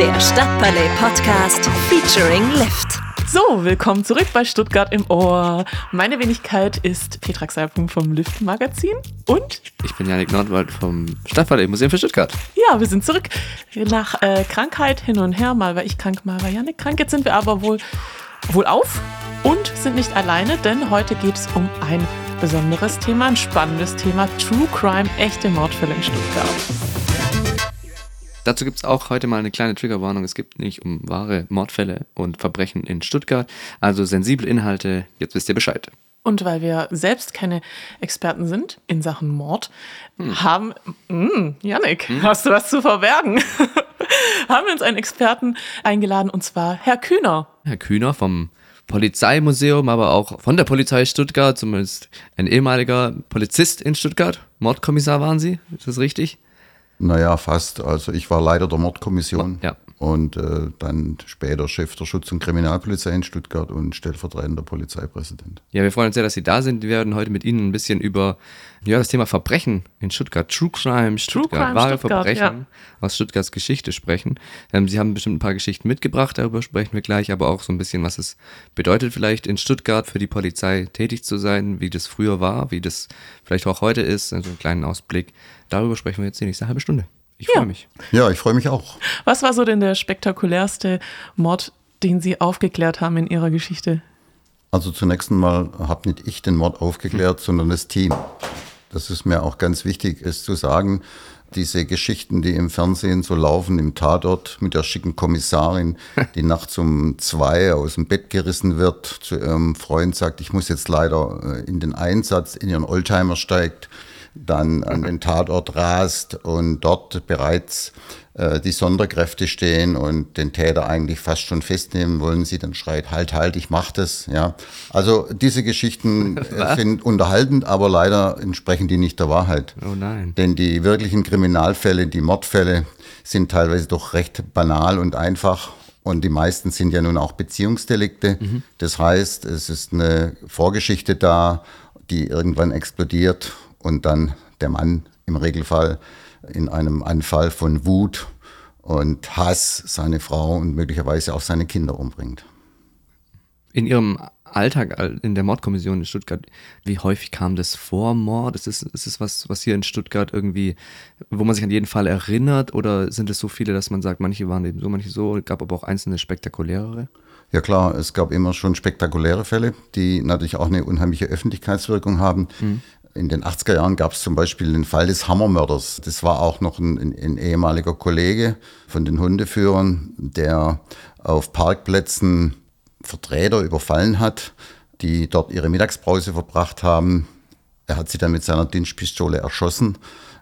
Der Stadtpalais Podcast featuring Lift. So, willkommen zurück bei Stuttgart im Ohr. Meine Wenigkeit ist Petra Xalpung vom Lift Magazin und ich bin Janik Nordwald vom Stadtpalais Museum für Stuttgart. Ja, wir sind zurück nach äh, Krankheit hin und her. Mal war ich krank, mal war Janik krank. Jetzt sind wir aber wohl, wohl auf und sind nicht alleine, denn heute geht es um ein besonderes Thema, ein spannendes Thema, True Crime, echte Mordfälle in Stuttgart. Dazu gibt es auch heute mal eine kleine Triggerwarnung. Es gibt nicht um wahre Mordfälle und Verbrechen in Stuttgart, also sensible Inhalte. Jetzt wisst ihr Bescheid. Und weil wir selbst keine Experten sind in Sachen Mord, hm. haben, mh, hm, Janik, hm? hast du was zu verbergen? haben wir uns einen Experten eingeladen und zwar Herr Kühner. Herr Kühner vom Polizeimuseum, aber auch von der Polizei Stuttgart, zumindest ein ehemaliger Polizist in Stuttgart. Mordkommissar waren Sie, ist das richtig? Naja, fast. Also ich war Leiter der Mordkommission ja. Und äh, dann später Chef der Schutz- und Kriminalpolizei in Stuttgart und stellvertretender Polizeipräsident. Ja, wir freuen uns sehr, dass Sie da sind. Wir werden heute mit Ihnen ein bisschen über ja, das Thema Verbrechen in Stuttgart, True Crime Stuttgart, True Crime wahre Stuttgart, Verbrechen ja. aus Stuttgarts Geschichte sprechen. Ähm, Sie haben bestimmt ein paar Geschichten mitgebracht, darüber sprechen wir gleich, aber auch so ein bisschen, was es bedeutet vielleicht in Stuttgart für die Polizei tätig zu sein, wie das früher war, wie das vielleicht auch heute ist, also einen kleinen Ausblick Darüber sprechen wir jetzt die nächste halbe Stunde. Ich ja. freue mich. Ja, ich freue mich auch. Was war so denn der spektakulärste Mord, den Sie aufgeklärt haben in Ihrer Geschichte? Also zunächst einmal habe nicht ich den Mord aufgeklärt, hm. sondern das Team. Das ist mir auch ganz wichtig, es zu sagen. Diese Geschichten, die im Fernsehen so laufen, im Tatort mit der schicken Kommissarin, die nachts um zwei aus dem Bett gerissen wird, zu ihrem Freund sagt, ich muss jetzt leider äh, in den Einsatz, in ihren Oldtimer steigt, dann an den Tatort rast und dort bereits äh, die Sonderkräfte stehen und den Täter eigentlich fast schon festnehmen wollen, sie dann schreit, halt, halt, ich mach das. Ja. Also diese Geschichten äh, sind unterhaltend, aber leider entsprechen die nicht der Wahrheit. Oh nein. Denn die wirklichen Kriminalfälle, die Mordfälle, sind teilweise doch recht banal und einfach. Und die meisten sind ja nun auch Beziehungsdelikte. Mhm. Das heißt, es ist eine Vorgeschichte da, die irgendwann explodiert und dann der Mann im Regelfall in einem Anfall von Wut und Hass seine Frau und möglicherweise auch seine Kinder umbringt. In Ihrem Alltag in der Mordkommission in Stuttgart, wie häufig kam das vor Mord? Ist es, ist es was, was hier in Stuttgart irgendwie, wo man sich an jeden Fall erinnert? Oder sind es so viele, dass man sagt, manche waren eben so, manche so, gab aber auch einzelne spektakulärere? Ja klar, es gab immer schon spektakuläre Fälle, die natürlich auch eine unheimliche Öffentlichkeitswirkung haben. Mhm. In den 80er Jahren gab es zum Beispiel den Fall des Hammermörders. Das war auch noch ein, ein, ein, ehemaliger Kollege von den Hundeführern, der auf Parkplätzen Vertreter überfallen hat, die dort ihre Mittagspause verbracht haben. Er hat sie dann mit seiner Dienstpistole erschossen,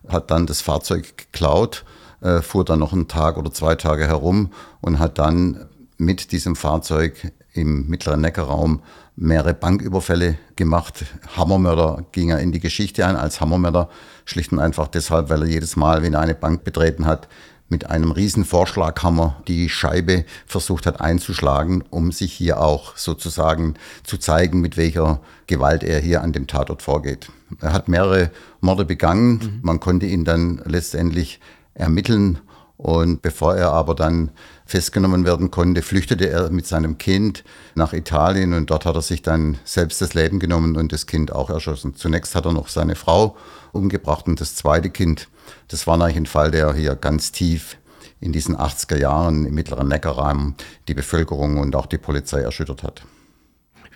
hat dann das Fahrzeug geklaut, äh, fuhr dann noch einen Tag oder zwei Tage herum und hat dann mit diesem Fahrzeug im mittleren Neckarraum mehrere Banküberfälle gemacht. Hammermörder ging er in die Geschichte ein als Hammermörder, schlicht und einfach deshalb, weil er jedes Mal, wenn er eine Bank betreten hat, mit einem riesen Vorschlaghammer die Scheibe versucht hat einzuschlagen, um sich hier auch sozusagen zu zeigen, mit welcher Gewalt er hier an dem Tatort vorgeht. Er hat mehrere Morde begangen. Mhm. Man konnte ihn dann letztendlich ermitteln und bevor er aber dann festgenommen werden konnte, flüchtete er mit seinem Kind nach Italien und dort hat er sich dann selbst das Leben genommen und das Kind auch erschossen. Zunächst hat er noch seine Frau umgebracht und das zweite Kind. Das war eigentlich ein Fall, der hier ganz tief in diesen 80er Jahren im mittleren Neckarraum die Bevölkerung und auch die Polizei erschüttert hat.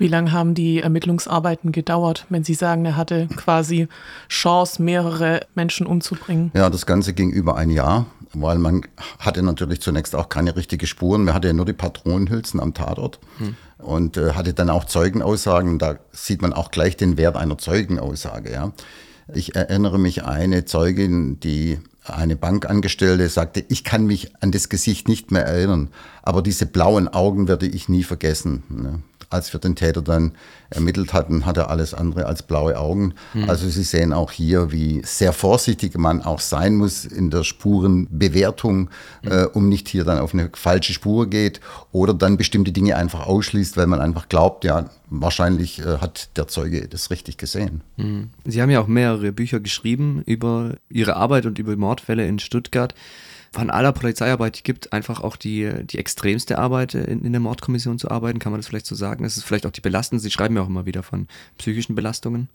Wie lange haben die Ermittlungsarbeiten gedauert, wenn Sie sagen, er hatte quasi Chance, mehrere Menschen umzubringen? Ja, das Ganze ging über ein Jahr weil man hatte natürlich zunächst auch keine richtigen Spuren. Man hatte ja nur die Patronenhülsen am Tatort hm. und äh, hatte dann auch Zeugenaussagen. Da sieht man auch gleich den Wert einer Zeugenaussage. Ja. Ich erinnere mich eine Zeugin, die eine Bankangestellte sagte, ich kann mich an das Gesicht nicht mehr erinnern, aber diese blauen Augen werde ich nie vergessen. Ne als wir den Täter dann ermittelt hatten, hat er alles andere als blaue Augen. Mhm. Also Sie sehen auch hier, wie sehr vorsichtig man auch sein muss in der Spurenbewertung, mhm. äh, um nicht hier dann auf eine falsche Spur geht oder dann bestimmte Dinge einfach ausschließt, weil man einfach glaubt, ja, wahrscheinlich äh, hat der Zeuge das richtig gesehen. Mhm. Sie haben ja auch mehrere Bücher geschrieben über Ihre Arbeit und über Mordfälle in Stuttgart. Von aller Polizeiarbeit, die gibt, einfach auch die, die extremste Arbeit in, in der Mordkommission zu arbeiten, kann man das vielleicht so sagen? Das ist vielleicht auch die belastendste. Sie schreiben ja auch immer wieder von psychischen Belastungen.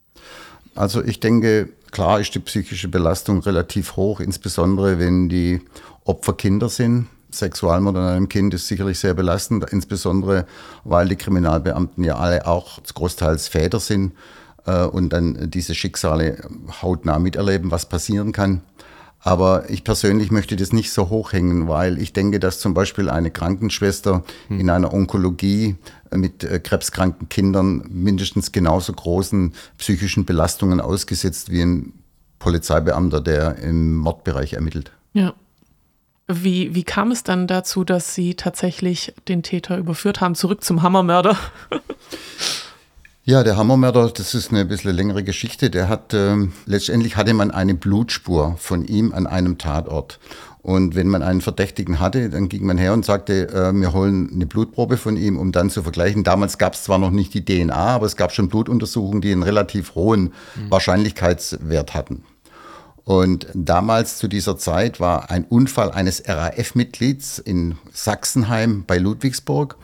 Also ich denke, klar ist die psychische Belastung relativ hoch, insbesondere wenn die Opfer Kinder sind. Sexualmord an einem Kind ist sicherlich sehr belastend, insbesondere weil die Kriminalbeamten ja alle auch großteils Väter sind äh, und dann diese Schicksale hautnah miterleben, was passieren kann. Aber ich persönlich möchte das nicht so hochhängen, weil ich denke, dass zum Beispiel eine Krankenschwester hm. in einer Onkologie mit äh, krebskranken Kindern mindestens genauso großen psychischen Belastungen ausgesetzt wie ein Polizeibeamter, der im Mordbereich ermittelt. Ja. Wie, wie kam es dann dazu, dass Sie tatsächlich den Täter überführt haben, zurück zum Hammermörder? Ja, der Hammermörder, das ist eine bisschen längere Geschichte. Der hat, ähm, letztendlich hatte man eine Blutspur von ihm an einem Tatort. Und wenn man einen Verdächtigen hatte, dann ging man her und sagte, äh, wir holen eine Blutprobe von ihm, um dann zu vergleichen. Damals gab es zwar noch nicht die DNA, aber es gab schon Blutuntersuchungen, die einen relativ hohen mhm. Wahrscheinlichkeitswert hatten. Und damals zu dieser Zeit war ein Unfall eines RAF-Mitglieds in Sachsenheim bei Ludwigsburg.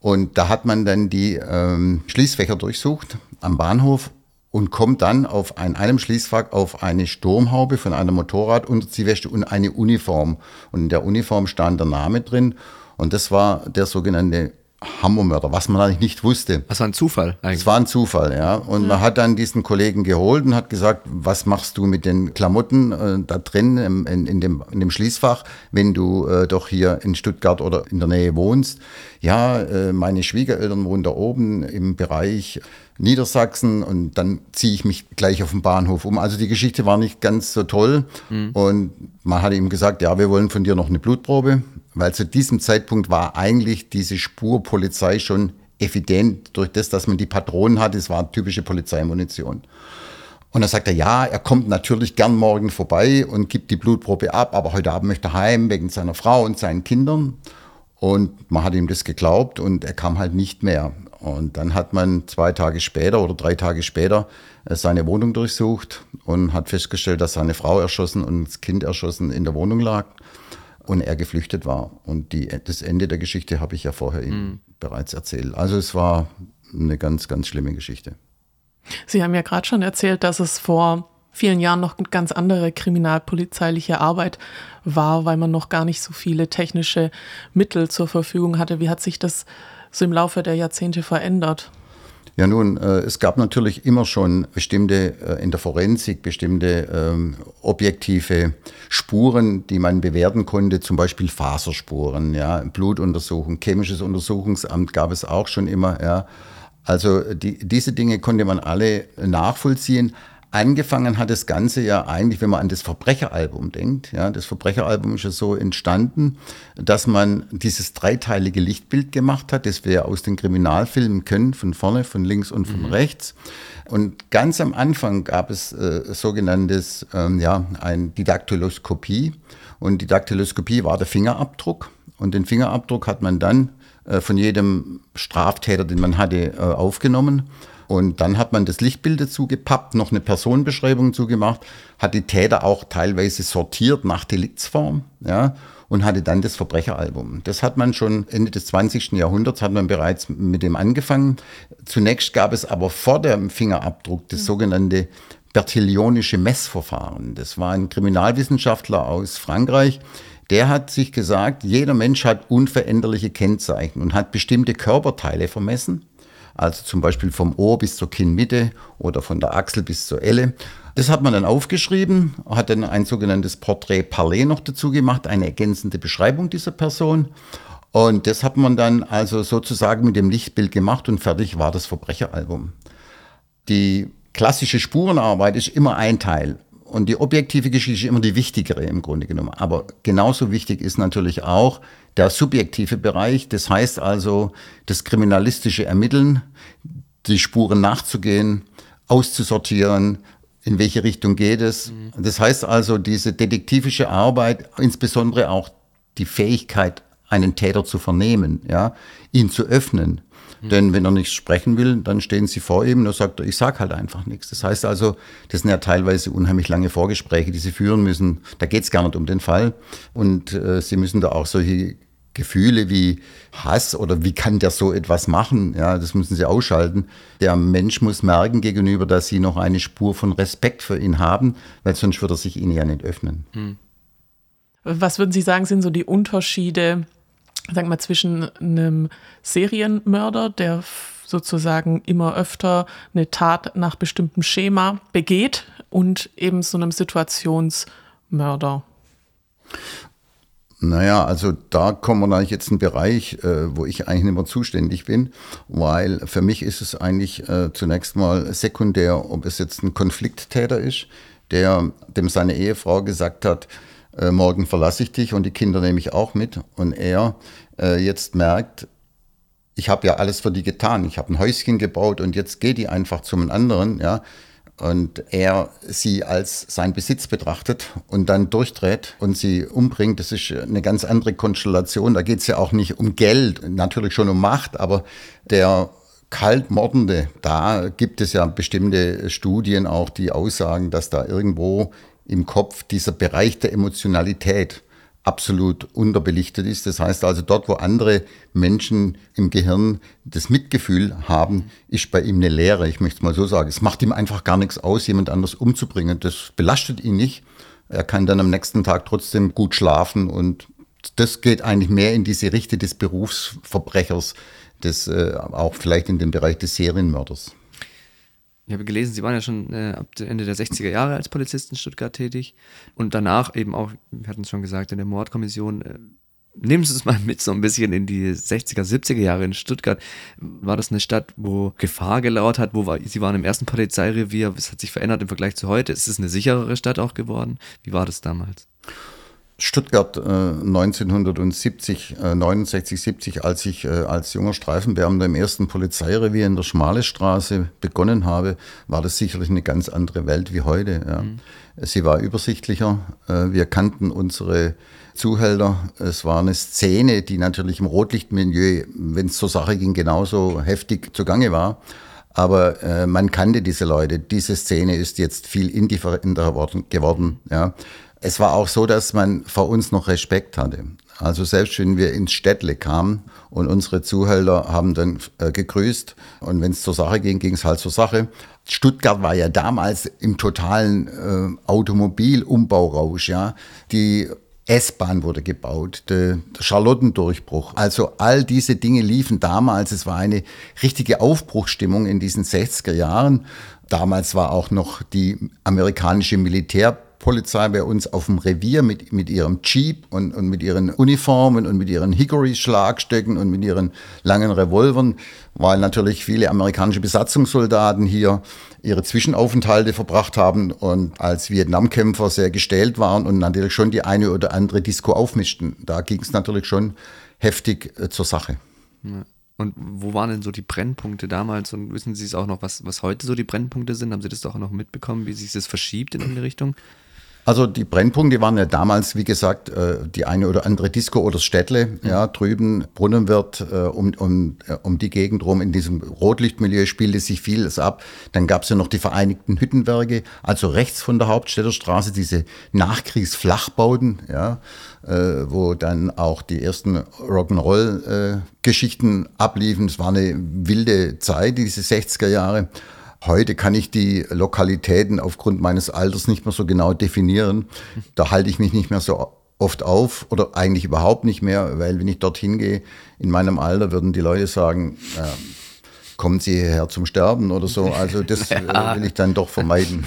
Und da hat man dann die ähm, Schließfächer durchsucht am Bahnhof und kommt dann auf ein, einem Schließfach auf eine Sturmhaube von einer Motorradunterziehweste und eine Uniform. Und in der Uniform stand der Name drin. Und das war der sogenannte Hammermörder, was man eigentlich nicht wusste. Das war ein Zufall eigentlich. Es war ein Zufall, ja. Und ja. man hat dann diesen Kollegen geholt und hat gesagt, was machst du mit den Klamotten äh, da drin in, in, dem, in dem Schließfach, wenn du äh, doch hier in Stuttgart oder in der Nähe wohnst? Ja, äh, meine Schwiegereltern wohnen da oben im Bereich Niedersachsen und dann ziehe ich mich gleich auf den Bahnhof um. Also die Geschichte war nicht ganz so toll mhm. und man hat ihm gesagt, ja, wir wollen von dir noch eine Blutprobe, weil zu diesem Zeitpunkt war eigentlich diese Spurpolizei schon evident durch das, dass man die Patronen hatte. Es war typische Polizeimunition. Und dann sagt er, ja, er kommt natürlich gern morgen vorbei und gibt die Blutprobe ab, aber heute Abend möchte er heim wegen seiner Frau und seinen Kindern. Und man hat ihm das geglaubt und er kam halt nicht mehr. Und dann hat man zwei Tage später oder drei Tage später äh, seine Wohnung durchsucht und hat festgestellt, dass seine Frau erschossen und das Kind erschossen in der Wohnung lag und er geflüchtet war. Und die, das Ende der Geschichte habe ich ja vorher Ihnen mhm. bereits erzählt. Also es war eine ganz, ganz schlimme Geschichte. Sie haben ja gerade schon erzählt, dass es vor vielen Jahren noch eine ganz andere kriminalpolizeiliche Arbeit war, weil man noch gar nicht so viele technische Mittel zur Verfügung hatte. Wie hat sich das so im Laufe der Jahrzehnte verändert? Ja, nun, äh, es gab natürlich immer schon bestimmte, äh, in der Forensik, bestimmte ähm, objektive Spuren, die man bewerten konnte, zum Beispiel Faserspuren, ja, Blutuntersuchung, chemisches Untersuchungsamt gab es auch schon immer, ja. Also die, diese Dinge konnte man alle nachvollziehen. Angefangen hat das Ganze ja eigentlich, wenn man an das Verbrecheralbum denkt. Ja, das Verbrecheralbum ist ja so entstanden, dass man dieses dreiteilige Lichtbild gemacht hat, das wir aus den Kriminalfilmen können, von vorne, von links und von mhm. rechts. Und ganz am Anfang gab es äh, sogenanntes, ähm, ja, ein Didaktyloskopie. Und die Daktyloskopie war der Fingerabdruck. Und den Fingerabdruck hat man dann äh, von jedem Straftäter, den man hatte, äh, aufgenommen und dann hat man das Lichtbild dazu gepappt, noch eine Personenbeschreibung zugemacht, hat die Täter auch teilweise sortiert nach Deliktsform, ja, und hatte dann das Verbrecheralbum. Das hat man schon Ende des 20. Jahrhunderts, hat man bereits mit dem angefangen. Zunächst gab es aber vor dem Fingerabdruck das sogenannte Bertillionische Messverfahren. Das war ein Kriminalwissenschaftler aus Frankreich, der hat sich gesagt, jeder Mensch hat unveränderliche Kennzeichen und hat bestimmte Körperteile vermessen also zum Beispiel vom Ohr bis zur Kinnmitte oder von der Achsel bis zur Elle. Das hat man dann aufgeschrieben, hat dann ein sogenanntes Portrait Parler noch dazu gemacht, eine ergänzende Beschreibung dieser Person. Und das hat man dann also sozusagen mit dem Lichtbild gemacht und fertig war das Verbrecheralbum. Die klassische Spurenarbeit ist immer ein Teil. Und die objektive Geschichte ist immer die wichtigere im Grunde genommen. Aber genauso wichtig ist natürlich auch der subjektive Bereich. Das heißt also, das kriminalistische Ermitteln, die Spuren nachzugehen, auszusortieren, in welche Richtung geht es. Mhm. Das heißt also, diese detektivische Arbeit, insbesondere auch die Fähigkeit, einen Täter zu vernehmen, ja, ihn zu öffnen, Mhm. Denn wenn er nichts sprechen will, dann stehen sie vor ihm und er sagt, ich sag halt einfach nichts. Das heißt also, das sind ja teilweise unheimlich lange Vorgespräche, die sie führen müssen. Da geht es gar nicht um den Fall. Und äh, sie müssen da auch solche Gefühle wie Hass oder wie kann der so etwas machen, ja, das müssen sie ausschalten. Der Mensch muss merken gegenüber, dass sie noch eine Spur von Respekt für ihn haben, weil sonst würde er sich ihnen ja nicht öffnen. Hm. Was würden Sie sagen, sind so die Unterschiede, sagen wir, zwischen einem Serienmörder, der sozusagen immer öfter eine Tat nach bestimmtem Schema begeht und eben so einem Situationsmörder? Naja, also da kommen wir eigentlich jetzt in einen Bereich, äh, wo ich eigentlich nicht mehr zuständig bin, weil für mich ist es eigentlich äh, zunächst mal sekundär, ob es jetzt ein Konflikttäter ist, der dem seine Ehefrau gesagt hat, äh, morgen verlasse ich dich und die Kinder nehme ich auch mit. Und er äh, jetzt merkt, ich habe ja alles für die getan, ich habe ein Häuschen gebaut und jetzt geht die einfach zum anderen, ja, und er sie als sein Besitz betrachtet und dann durchdreht und sie umbringt, das ist eine ganz andere Konstellation. Da geht es ja auch nicht um Geld, natürlich schon um Macht, aber der Kaltmordende, da gibt es ja bestimmte Studien auch, die aussagen, dass da irgendwo im Kopf dieser Bereich der Emotionalität absolut unterbelichtet ist. Das heißt also, dort, wo andere Menschen im Gehirn das Mitgefühl haben, ist bei ihm eine Leere. Ich möchte es mal so sagen. Es macht ihm einfach gar nichts aus, jemand anders umzubringen. Das belastet ihn nicht. Er kann dann am nächsten Tag trotzdem gut schlafen und das geht eigentlich mehr in diese Richtung des Berufsverbrechers, des, äh, auch vielleicht in den Bereich des Serienmörders. Ich habe gelesen, Sie waren ja schon äh, ab Ende der 60er Jahre als Polizist in Stuttgart tätig und danach eben auch, wir hatten es schon gesagt, in der Mordkommission. Äh, nehmen Sie es mal mit so ein bisschen in die 60er, 70er Jahre in Stuttgart. War das eine Stadt, wo Gefahr gelauert hat? Wo war, Sie waren im ersten Polizeirevier. Was hat sich verändert im Vergleich zu heute? Ist es eine sicherere Stadt auch geworden? Wie war das damals? Stuttgart äh, 1970, äh, 69, 70, als ich äh, als junger Streifenbeamter im ersten Polizeirevier in der Schmale Straße begonnen habe, war das sicherlich eine ganz andere Welt wie heute. Ja. Mhm. Sie war übersichtlicher. Äh, wir kannten unsere Zuhälter. Es war eine Szene, die natürlich im Rotlichtmilieu, wenn es zur Sache ging, genauso heftig zugange war. Aber äh, man kannte diese Leute. Diese Szene ist jetzt viel indifferenter geworden. Ja. Es war auch so, dass man vor uns noch Respekt hatte. Also selbst wenn wir ins Städtle kamen und unsere Zuhälter haben dann äh, gegrüßt und wenn es zur Sache ging, ging es halt zur Sache. Stuttgart war ja damals im totalen äh, Automobilumbaurausch, ja. Die S-Bahn wurde gebaut, der, Charlottendurchbruch. Also all diese Dinge liefen damals. Es war eine richtige Aufbruchstimmung in diesen 60er Jahren. Damals war auch noch die amerikanische Militär Polizei bei uns auf dem Revier mit, mit ihrem Jeep und, und mit ihren Uniformen und mit ihren Hickory-Schlagstöcken und mit ihren langen Revolvern, weil natürlich viele amerikanische Besatzungssoldaten hier ihre Zwischenaufenthalte verbracht haben und als Vietnamkämpfer sehr gestellt waren und natürlich schon die eine oder andere Disco aufmischten. Da ging es natürlich schon heftig äh, zur Sache. Ja. Und wo waren denn so die Brennpunkte damals? Und wissen Sie es auch noch, was, was heute so die Brennpunkte sind? Haben Sie das doch auch noch mitbekommen, wie sich das verschiebt in eine Richtung? Also die Brennpunkte waren ja damals, wie gesagt, äh, die eine oder andere Disco oder Städtle, ja, drüben Brunnenwirt, äh, um, um, äh, um die Gegend rum, in diesem Rotlichtmilieu spielte sich vieles ab. Dann gab es ja noch die Vereinigten Hüttenwerke, also rechts von der Hauptstädterstraße, diese Nachkriegsflachbauten, ja, wo dann auch die ersten Rock'n'Roll-Geschichten abliefen. Es war eine wilde Zeit, diese 60er Jahre. Heute kann ich die Lokalitäten aufgrund meines Alters nicht mehr so genau definieren. Da halte ich mich nicht mehr so oft auf oder eigentlich überhaupt nicht mehr, weil wenn ich dorthin gehe, in meinem Alter würden die Leute sagen, äh, kommen Sie hierher zum Sterben oder so. Also das ja. will ich dann doch vermeiden.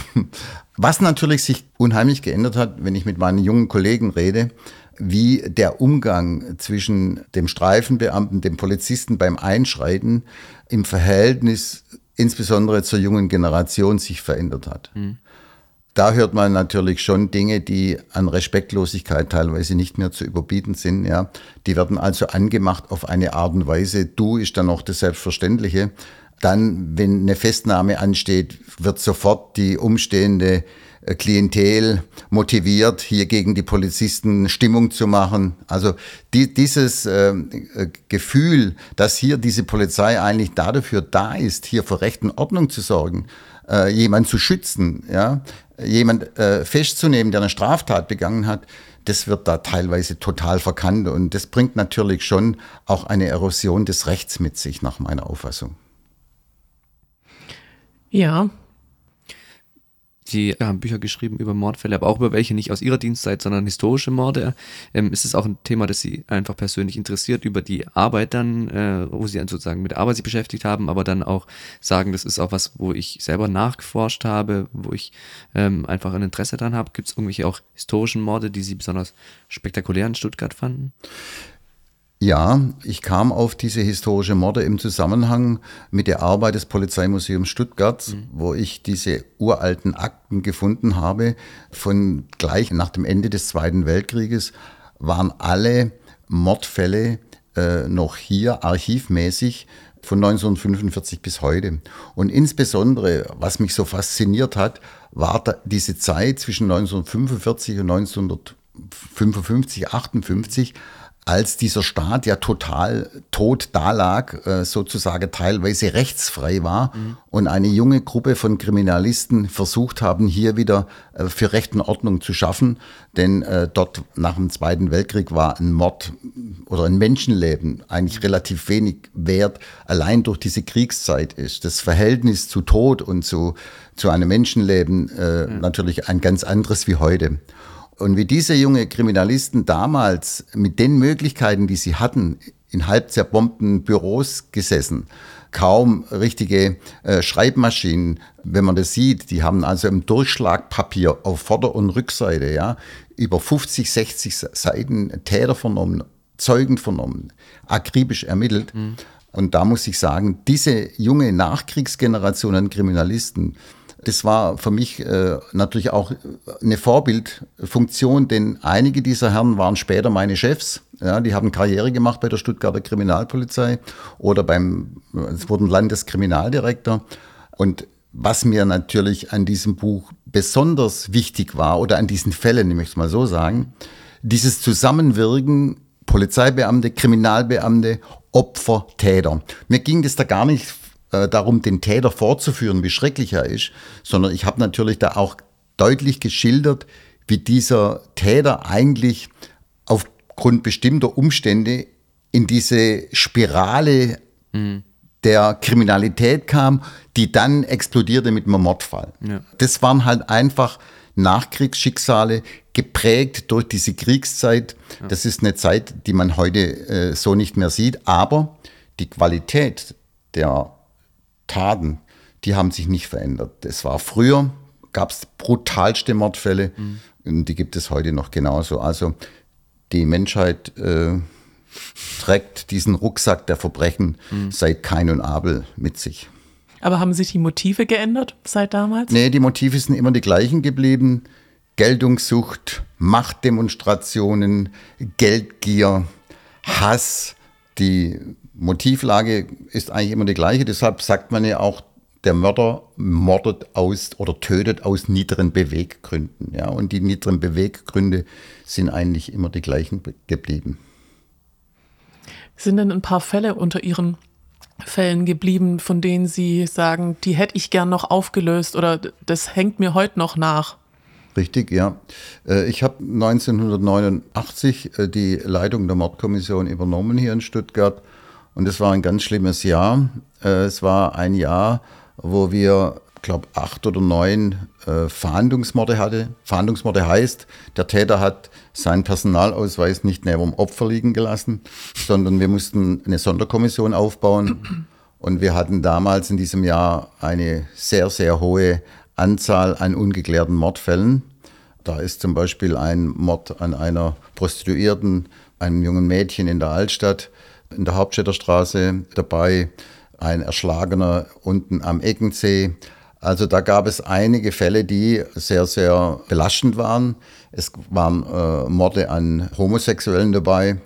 Was natürlich sich unheimlich geändert hat, wenn ich mit meinen jungen Kollegen rede, wie der Umgang zwischen dem Streifenbeamten, dem Polizisten beim Einschreiten im Verhältnis insbesondere zur jungen Generation sich verändert hat. Mhm. Da hört man natürlich schon Dinge, die an Respektlosigkeit teilweise nicht mehr zu überbieten sind. Ja. Die werden also angemacht auf eine Art und Weise, du ist dann noch das Selbstverständliche. Dann, wenn eine Festnahme ansteht, wird sofort die umstehende äh, Klientel motiviert, hier gegen die Polizisten Stimmung zu machen. Also die, dieses äh, Gefühl, dass hier diese Polizei eigentlich dafür da ist, hier für Recht und Ordnung zu sorgen, äh, jemand zu schützen, ja, jemand äh, festzunehmen, der eine Straftat begangen hat, das wird da teilweise total verkannt und das bringt natürlich schon auch eine Erosion des Rechts mit sich, nach meiner Auffassung. Ja, Sie haben Bücher geschrieben über Mordfälle, aber auch über welche nicht aus Ihrer Dienstzeit, sondern historische Morde. Ähm, ist es auch ein Thema, das Sie einfach persönlich interessiert, über die Arbeit dann, äh, wo Sie dann sozusagen mit Arbeit sich beschäftigt haben, aber dann auch sagen, das ist auch was, wo ich selber nachgeforscht habe, wo ich ähm, einfach ein Interesse dran habe? Gibt es irgendwelche auch historischen Morde, die Sie besonders spektakulär in Stuttgart fanden? Ja, ich kam auf diese historische Morde im Zusammenhang mit der Arbeit des Polizeimuseums Stuttgart, mhm. wo ich diese uralten Akten gefunden habe. Von gleich nach dem Ende des Zweiten Weltkrieges waren alle Mordfälle äh, noch hier archivmäßig von 1945 bis heute. Und insbesondere, was mich so fasziniert hat, war diese Zeit zwischen 1945 und 1955, 58, als dieser Staat ja total tot dalag, äh, sozusagen teilweise rechtsfrei war mhm. und eine junge Gruppe von Kriminalisten versucht haben, hier wieder äh, für Recht und Ordnung zu schaffen. Denn äh, dort nach dem Zweiten Weltkrieg war ein Mord oder ein Menschenleben eigentlich relativ wenig wert, allein durch diese Kriegszeit ist. Das Verhältnis zu Tod und zu, zu einem Menschenleben mhm. natürlich ein ganz anderes wie heute. Und wie diese junge Kriminalisten damals mit den Möglichkeiten, die sie hatten, in halb zerbombten Büros gesessen, kaum richtige äh, Schreibmaschinen, wenn man das sieht, die haben also im Durchschlagpapier auf Vorder- und Rückseite, ja, über 50, 60 Seiten Täter vernommen, Zeugen vernommen, akribisch ermittelt. Mhm. Und da muss ich sagen, diese junge Nachkriegsgeneration an Kriminalisten, das war für mich äh, natürlich auch eine Vorbildfunktion, denn einige dieser Herren waren später meine Chefs. Ja, die haben Karriere gemacht bei der Stuttgarter Kriminalpolizei oder beim, es wurden Landeskriminaldirektor. Und was mir natürlich an diesem Buch besonders wichtig war oder an diesen Fällen, ich möchte es mal so sagen, dieses Zusammenwirken Polizeibeamte, Kriminalbeamte, Opfer, Täter. Mir ging das da gar nicht äh, darum, den Täter vorzuführen, wie schrecklich er ist, sondern ich habe natürlich da auch deutlich geschildert, wie dieser Täter eigentlich aufgrund bestimmter Umstände in diese Spirale mhm. der Kriminalität kam, die dann explodierte mit einem Mordfall. Ja. Das waren halt einfach Nachkriegsschicksale, geprägt durch diese Kriegszeit. Ja. Das ist eine Zeit, die man heute äh, so nicht mehr sieht, aber die Qualität der Taten, die haben sich nicht verändert. Es war früher, gab es brutalste Mordfälle mhm. und die gibt es heute noch genauso. Also die Menschheit äh, trägt diesen Rucksack der Verbrechen mhm. seit Kain und Abel mit sich. Aber haben sich die Motive geändert seit damals? Nee, die Motive sind immer die gleichen geblieben. Geltungssucht, Machtdemonstrationen, Geldgier, Hass, die Motivlage ist eigentlich immer die gleiche. Deshalb sagt man ja auch, der Mörder mordet aus oder tötet aus niederen Beweggründen. Ja, und die niederen Beweggründe sind eigentlich immer die gleichen geblieben. Sind denn ein paar Fälle unter Ihren Fällen geblieben, von denen Sie sagen, die hätte ich gern noch aufgelöst oder das hängt mir heute noch nach? Richtig, ja. Äh, ich habe 1989 äh, die Leitung der Mordkommission übernommen hier in Stuttgart und es war ein ganz schlimmes Jahr. Äh, es war ein Jahr, wo wir, glaube acht oder neun äh, Fahndungsmorde hatten. Fahndungsmorde heißt, der Täter hat seinen Personalausweis nicht neben dem Opfer liegen gelassen, sondern wir mussten eine Sonderkommission aufbauen. Und wir hatten damals in diesem Jahr eine sehr, sehr hohe Anzahl an ungeklärten Mordfällen. Da ist zum Beispiel ein Mord an einer Prostituierten, einem jungen Mädchen in der Altstadt in der Hauptstädter Straße dabei, ein Erschlagener unten am Eckensee. Also da gab es einige Fälle, die sehr, sehr belastend waren. Es waren äh, Morde an Homosexuellen dabei,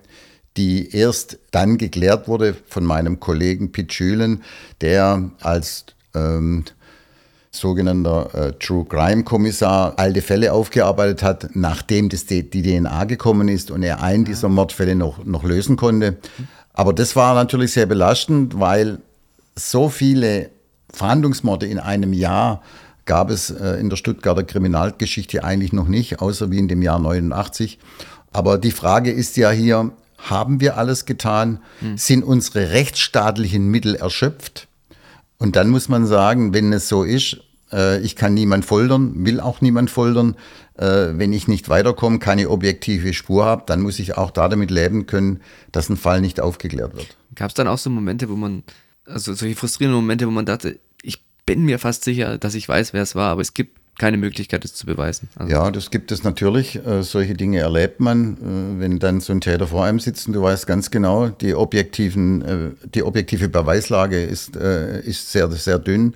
die erst dann geklärt wurde von meinem Kollegen Pitt Schülen, der als ähm, sogenannter äh, True Crime Kommissar alte Fälle aufgearbeitet hat, nachdem das die, die DNA gekommen ist und er einen dieser Mordfälle noch, noch lösen konnte. Aber das war natürlich sehr belastend, weil so viele Verhandlungsmorde in einem Jahr gab es äh, in der Stuttgarter Kriminalgeschichte eigentlich noch nicht, außer wie in dem Jahr 89. Aber die Frage ist ja hier, haben wir alles getan? Hm. Sind unsere rechtsstaatlichen Mittel erschöpft? Und dann muss man sagen, wenn es so ist, ich kann niemand foltern, will auch niemand foltern. Äh, wenn ich nicht weiterkomme, keine objektive Spur habe, dann muss ich auch da damit leben können, dass ein Fall nicht aufgeklärt wird. Gab es dann auch so Momente, wo man, also solche frustrierenden Momente, wo man dachte, ich bin mir fast sicher, dass ich weiß, wer es war, aber es gibt keine Möglichkeit, es zu beweisen. Also ja, das gibt es natürlich. Äh, solche Dinge erlebt man, äh, wenn dann so ein Täter vor einem sitzt und du weißt ganz genau, die, objektiven, äh, die objektive Beweislage ist, äh, ist sehr, sehr dünn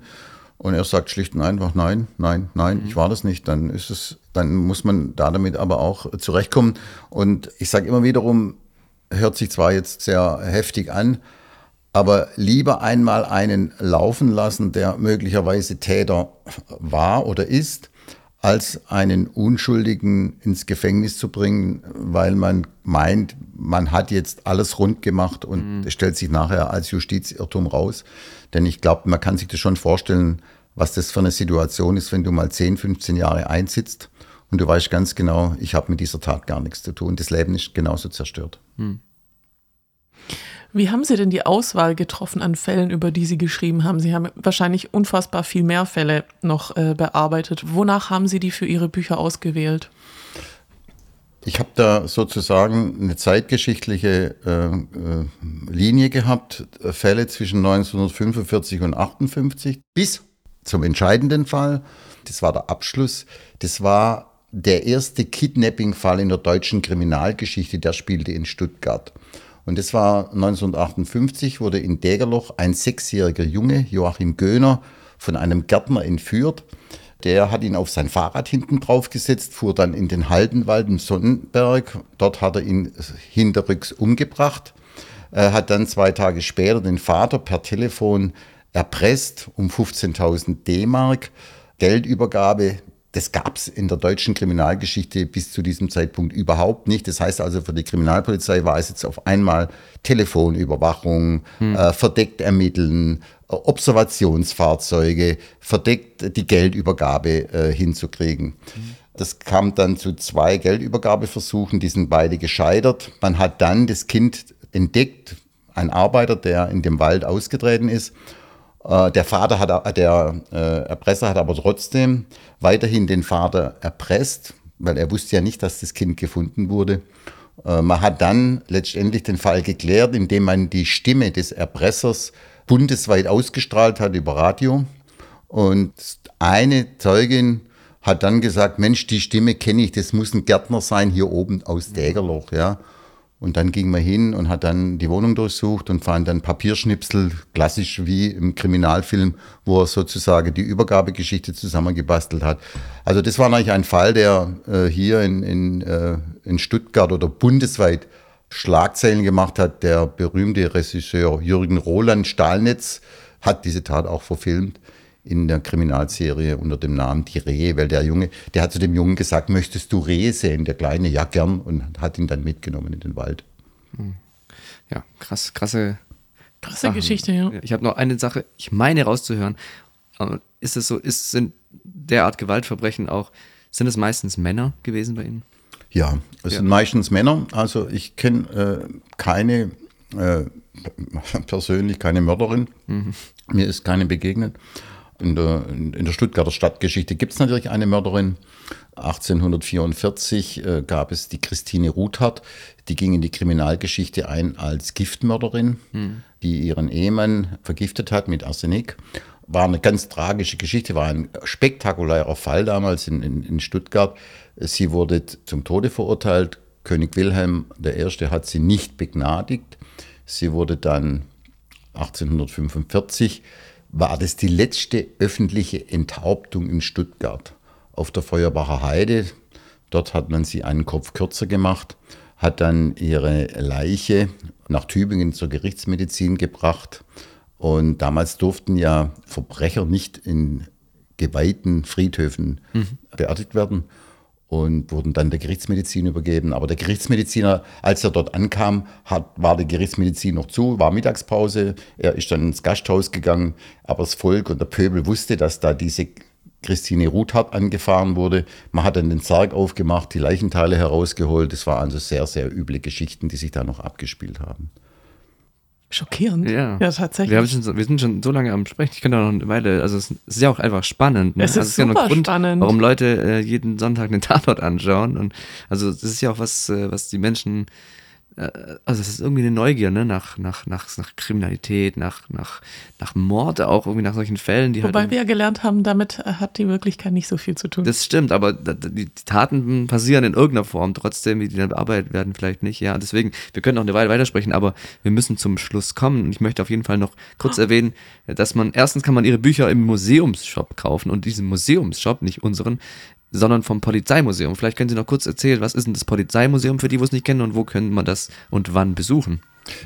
und er sagt schlicht und einfach nein, nein, nein, mhm. ich war das nicht, dann ist es, dann muss man da damit aber auch zurechtkommen. Und ich sage immer wiederum, hört sich zwar jetzt sehr heftig an, aber lieber einmal einen laufen lassen, der möglicherweise Täter war oder ist, als einen Unschuldigen ins Gefängnis zu bringen, weil man meint, man hat jetzt alles rund gemacht und mhm. stellt sich nachher als Justizirrtum raus. Denn ich glaube, man kann sich das schon vorstellen, was das für eine Situation ist, wenn du mal 10, 15 Jahre einsitzt und du weißt ganz genau, ich habe mit dieser Tat gar nichts zu tun. Das Leben ist genauso zerstört. Mhm. Wie haben Sie denn die Auswahl getroffen an Fällen, über die Sie geschrieben haben? Sie haben wahrscheinlich unfassbar viel mehr Fälle noch äh, bearbeitet. Wonach haben Sie die für Ihre Bücher ausgewählt? Ich habe da sozusagen eine zeitgeschichtliche äh, äh, Linie gehabt, Fälle zwischen 1945 und 1958 bis zum entscheidenden Fall. Das war der Abschluss. Das war der erste Kidnapping-Fall in der deutschen Kriminalgeschichte, der spielte in Stuttgart. Und das war 1958, wurde in Dägerloch ein sechsjähriger Junge, Joachim Göhner, von einem Gärtner entführt. Der hat ihn auf sein Fahrrad hinten drauf gesetzt, fuhr dann in den Haldenwald im Sonnenberg. Dort hat er ihn hinterrücks umgebracht. Er hat dann zwei Tage später den Vater per Telefon erpresst um 15.000 D-Mark. Geldübergabe das gab es in der deutschen Kriminalgeschichte bis zu diesem Zeitpunkt überhaupt nicht. Das heißt also, für die Kriminalpolizei war es jetzt auf einmal Telefonüberwachung, hm. äh, verdeckt ermitteln, äh, Observationsfahrzeuge, verdeckt die Geldübergabe äh, hinzukriegen. Hm. Das kam dann zu zwei Geldübergabeversuchen, die sind beide gescheitert. Man hat dann das Kind entdeckt, ein Arbeiter, der in dem Wald ausgetreten ist der Vater hat, der äh, Erpresser hat aber trotzdem weiterhin den Vater erpresst, weil er wusste ja nicht, dass das Kind gefunden wurde. Äh, man hat dann letztendlich den Fall geklärt, indem man die Stimme des Erpressers bundesweit ausgestrahlt hat über Radio. Und eine Zeugin hat dann gesagt, Mensch, die Stimme kenne ich, das muss ein Gärtner sein hier oben aus Dägerloch, ja. Und dann ging man hin und hat dann die Wohnung durchsucht und fand dann Papierschnipsel, klassisch wie im Kriminalfilm, wo er sozusagen die Übergabegeschichte zusammengebastelt hat. Also das war eigentlich ein Fall, der äh, hier in, in, äh, in Stuttgart oder bundesweit Schlagzeilen gemacht hat. Der berühmte Regisseur Jürgen Roland Stahlnetz hat diese Tat auch verfilmt in der Kriminalserie unter dem Namen Die Rehe, weil der Junge, der hat zu dem Jungen gesagt, möchtest du Rehe sehen? Der Kleine, ja gern und hat ihn dann mitgenommen in den Wald. Hm. Ja, krass, krasse, krasse Sachen. Geschichte, ja. Ich habe noch eine Sache, ich meine rauszuhören. Ist es so, ist, sind derart Gewaltverbrechen auch, sind es meistens Männer gewesen bei Ihnen? Ja, es ja. sind meistens Männer. Also ich kenne äh, keine, äh, persönlich keine Mörderin. Mhm. Mir ist keine begegnet. In der, in der Stuttgarter Stadtgeschichte gibt es natürlich eine Mörderin. 1844 äh, gab es die Christine Ruthardt, die ging in die Kriminalgeschichte ein als Giftmörderin, hm. die ihren Ehemann vergiftet hat mit Arsenik. War eine ganz tragische Geschichte, war ein spektakulärer Fall damals in, in, in Stuttgart. Sie wurde zum Tode verurteilt. König Wilhelm I. hat sie nicht begnadigt. Sie wurde dann 1845 war das die letzte öffentliche Enthauptung in Stuttgart auf der Feuerbacher Heide. Dort hat man sie einen Kopf kürzer gemacht, hat dann ihre Leiche nach Tübingen zur Gerichtsmedizin gebracht. Und damals durften ja Verbrecher nicht in geweihten Friedhöfen mhm. beerdigt werden und wurden dann der Gerichtsmedizin übergeben. Aber der Gerichtsmediziner, als er dort ankam, hat, war der Gerichtsmedizin noch zu, war Mittagspause. Er ist dann ins Gasthaus gegangen, aber das Volk und der Pöbel wusste, dass da diese Christine Ruthart angefahren wurde. Man hat dann den Sarg aufgemacht, die Leichenteile herausgeholt. Es waren also sehr, sehr üble Geschichten, die sich da noch abgespielt haben. Schockierend. Ja, ja tatsächlich. Wir, schon, wir, sind schon so lange am Sprechen. Ich könnte noch eine Weile, also es ist ja auch einfach spannend. Ne? Es ist, also es ist super ja Grund, spannend. Warum Leute äh, jeden Sonntag den Tatort anschauen. Und also das ist ja auch was, äh, was die Menschen also es ist irgendwie eine Neugier, ne, nach, nach, nach, nach Kriminalität, nach, nach, nach Mord, auch irgendwie nach solchen Fällen, die Wobei halt wir ja gelernt haben, damit hat die Wirklichkeit nicht so viel zu tun. Das stimmt, aber die Taten passieren in irgendeiner Form, trotzdem, wie die dann bearbeitet werden, vielleicht nicht, ja. Deswegen, wir können noch eine Weile weitersprechen, aber wir müssen zum Schluss kommen. Und ich möchte auf jeden Fall noch kurz oh. erwähnen, dass man, erstens kann man ihre Bücher im Museumsshop kaufen und diesen Museumsshop, nicht unseren, sondern vom Polizeimuseum. Vielleicht können Sie noch kurz erzählen, was ist denn das Polizeimuseum für die, die es nicht kennen und wo können man das und wann besuchen?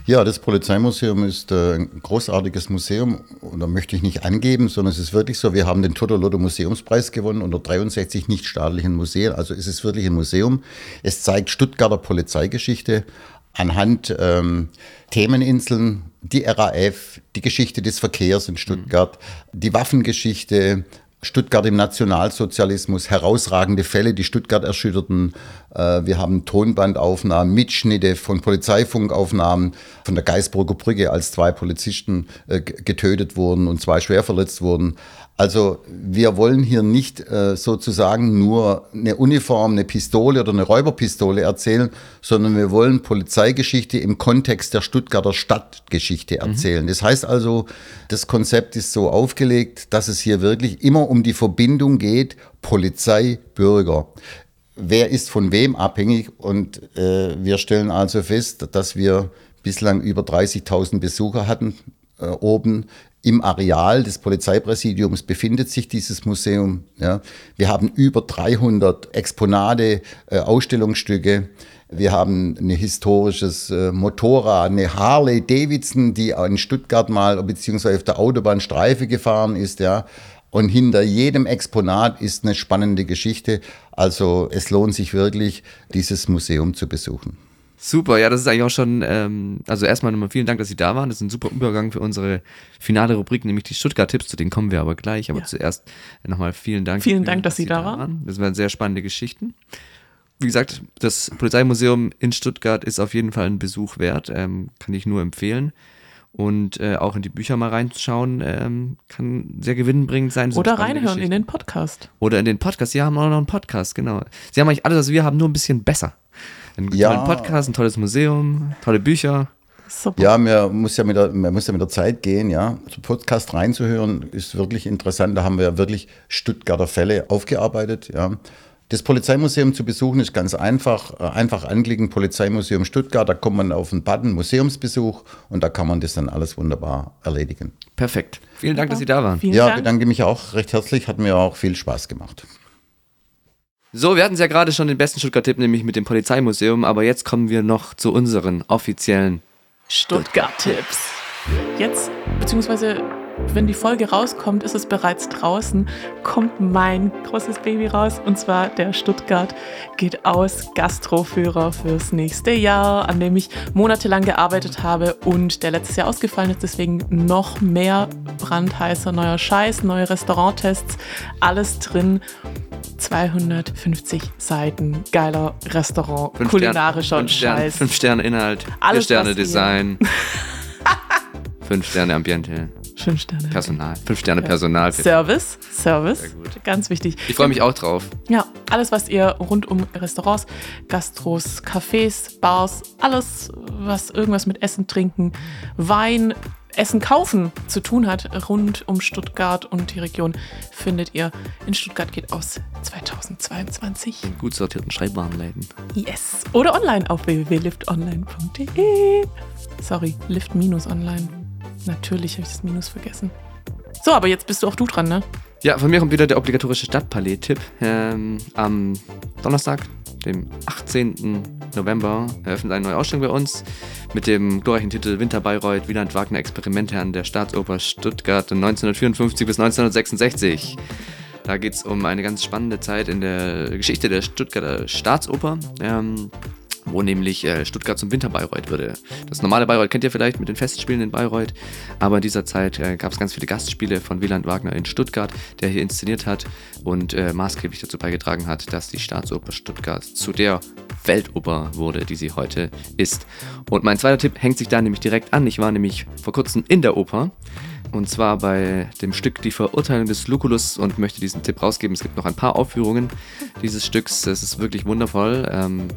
Ja, das Polizeimuseum ist äh, ein großartiges Museum und da möchte ich nicht angeben, sondern es ist wirklich so, wir haben den Totoloto Museumspreis gewonnen unter 63 nichtstaatlichen Museen, also es ist wirklich ein Museum. Es zeigt Stuttgarter Polizeigeschichte anhand ähm, Themeninseln, die RAF, die Geschichte des Verkehrs in Stuttgart, mhm. die Waffengeschichte, Stuttgart im Nationalsozialismus, herausragende Fälle, die Stuttgart erschütterten. Äh, wir haben Tonbandaufnahmen, Mitschnitte von Polizeifunkaufnahmen von der Geisburger Brücke, als zwei Polizisten äh, getötet wurden und zwei schwer verletzt wurden. Also wir wollen hier nicht äh, sozusagen nur eine Uniform, eine Pistole oder eine Räuberpistole erzählen, sondern wir wollen Polizeigeschichte im Kontext der Stuttgarter Stadtgeschichte mhm. erzählen. Mhm. Das heißt also, das Konzept ist so aufgelegt, dass es hier wirklich immer um die Verbindung geht, Polizei, Bürger. Wer ist von wem abhängig? Und äh, wir stellen also fest, dass wir bislang über 30.000 Besucher hatten äh, oben im Areal des Polizeipräsidiums befindet sich dieses Museum. Ja. Wir haben über 300 Exponate, äh, Ausstellungsstücke. Wir haben ein historisches äh, Motorrad, eine Harley Davidson, die in Stuttgart mal beziehungsweise auf der Autobahnstreife gefahren ist. Ja. Und hinter jedem Exponat ist eine spannende Geschichte. Also es lohnt sich wirklich, dieses Museum zu besuchen. Super, ja, das ist eigentlich auch schon, ähm, also erstmal nochmal vielen Dank, dass Sie da waren. Das ist ein super Übergang für unsere finale Rubrik, nämlich die Stuttgart-Tipps, zu denen kommen wir aber gleich. Aber ja. zuerst nochmal vielen Dank. Vielen Dank, dass, dass Sie da waren. waren. Das waren sehr spannende Geschichten. Wie gesagt, das Polizeimuseum in Stuttgart ist auf jeden Fall ein Besuch wert, ähm, kann ich nur empfehlen. Und äh, auch in die Bücher mal reinschauen, ähm, kann sehr gewinnbringend sein. So Oder reinhören in den Podcast. Oder in den Podcast. Sie haben auch noch einen Podcast, genau. Sie haben eigentlich alles, was wir haben, nur ein bisschen besser. Einen ja. tollen Podcast, ein tolles Museum, tolle Bücher. Super. Ja, man muss ja, mit der, man muss ja mit der Zeit gehen, ja. Also Podcast reinzuhören ist wirklich interessant. Da haben wir ja wirklich Stuttgarter Fälle aufgearbeitet, ja. Das Polizeimuseum zu besuchen ist ganz einfach. Äh, einfach anklicken, Polizeimuseum Stuttgart, da kommt man auf einen Button Museumsbesuch und da kann man das dann alles wunderbar erledigen. Perfekt. Vielen Dank, dass Sie da waren. Vielen ja, Dank. bedanke mich auch recht herzlich, hat mir auch viel Spaß gemacht. So, wir hatten ja gerade schon den besten Stuttgart-Tipp, nämlich mit dem Polizeimuseum, aber jetzt kommen wir noch zu unseren offiziellen Stuttgart-Tipps. Jetzt, beziehungsweise wenn die Folge rauskommt, ist es bereits draußen, kommt mein großes Baby raus und zwar der Stuttgart geht aus Gastroführer fürs nächste Jahr, an dem ich monatelang gearbeitet habe und der letztes Jahr ausgefallen ist, deswegen noch mehr brandheißer neuer Scheiß, neue Restauranttests, alles drin. 250 Seiten geiler Restaurant, fünf kulinarischer Stern, fünf Scheiß. fünf Sterne Inhalt, Alles, vier Sterne Design, fünf Sterne Ambiente. Fünf Sterne. Personal. Fünf Sterne ja. Personal. Service. Service. Ganz wichtig. Ich freue mich auch drauf. Ja, alles, was ihr rund um Restaurants, Gastros, Cafés, Bars, alles, was irgendwas mit Essen, Trinken, Wein, Essen kaufen zu tun hat, rund um Stuttgart und die Region, findet ihr in Stuttgart geht aus 2022. In gut sortierten Schreibwarenläden. Yes. Oder online auf www.liftonline.de. Sorry, lift-online. Natürlich habe ich das Minus vergessen. So, aber jetzt bist du auch du dran, ne? Ja, von mir kommt wieder der obligatorische Stadtpalais-Tipp. Ähm, am Donnerstag, dem 18. November, eröffnet eine neue Ausstellung bei uns mit dem glorreichen Titel Winter Bayreuth, Wieland Wagner Experimente an der Staatsoper Stuttgart 1954 bis 1966. Da geht es um eine ganz spannende Zeit in der Geschichte der Stuttgarter Staatsoper. Ähm, wo nämlich äh, Stuttgart zum Winter-Bayreuth würde. Das normale Bayreuth kennt ihr vielleicht mit den Festspielen in Bayreuth, aber in dieser Zeit äh, gab es ganz viele Gastspiele von Wieland Wagner in Stuttgart, der hier inszeniert hat und äh, maßgeblich dazu beigetragen hat, dass die Staatsoper Stuttgart zu der Weltoper wurde, die sie heute ist. Und mein zweiter Tipp hängt sich da nämlich direkt an. Ich war nämlich vor kurzem in der Oper und zwar bei dem Stück Die Verurteilung des Lucullus und möchte diesen Tipp rausgeben. Es gibt noch ein paar Aufführungen dieses Stücks. Es ist wirklich wundervoll. Ähm,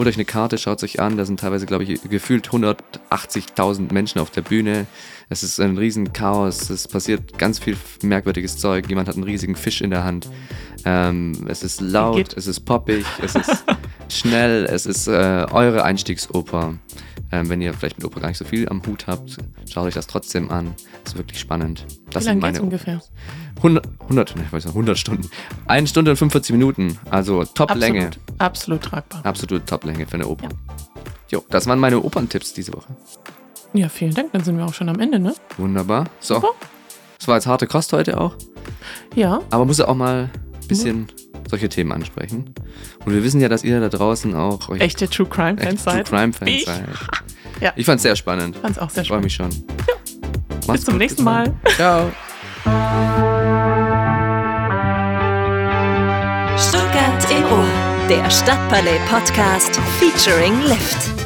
holt euch eine Karte, schaut es euch an. Da sind teilweise, glaube ich, gefühlt 180.000 Menschen auf der Bühne. Es ist ein riesen Chaos. Es passiert ganz viel merkwürdiges Zeug. Jemand hat einen riesigen Fisch in der Hand. Ähm, es ist laut, es ist poppig, es ist schnell. Es ist äh, eure Einstiegsoper. Ähm, wenn ihr vielleicht mit Oper gar nicht so viel am Hut habt, schaut euch das trotzdem an. Ist wirklich spannend. Das Wie lange geht's ungefähr? 100, 100, ich weiß nicht, 100 Stunden. Eine Stunde und 45 Minuten. Also Top-Länge. Absolut, absolut tragbar. Absolut Top-Länge für eine Oper. Ja. Jo, das waren meine Operntipps diese Woche. Ja, vielen Dank. Dann sind wir auch schon am Ende, ne? Wunderbar. So. Das war jetzt harte Kost heute auch. Ja. Aber muss ja auch mal ein bisschen solche Themen ansprechen. Und wir wissen ja, dass ihr da draußen auch euch echte True Crime Fans seid. True Crime Fans seid. ja. Ich fand's sehr spannend. Fand's auch sehr ich spannend. Freue mich schon. Ja. Bis zum gut, nächsten Mal. Ciao. Stuttgart im Ohr, der Stadtpalais Podcast featuring Lift.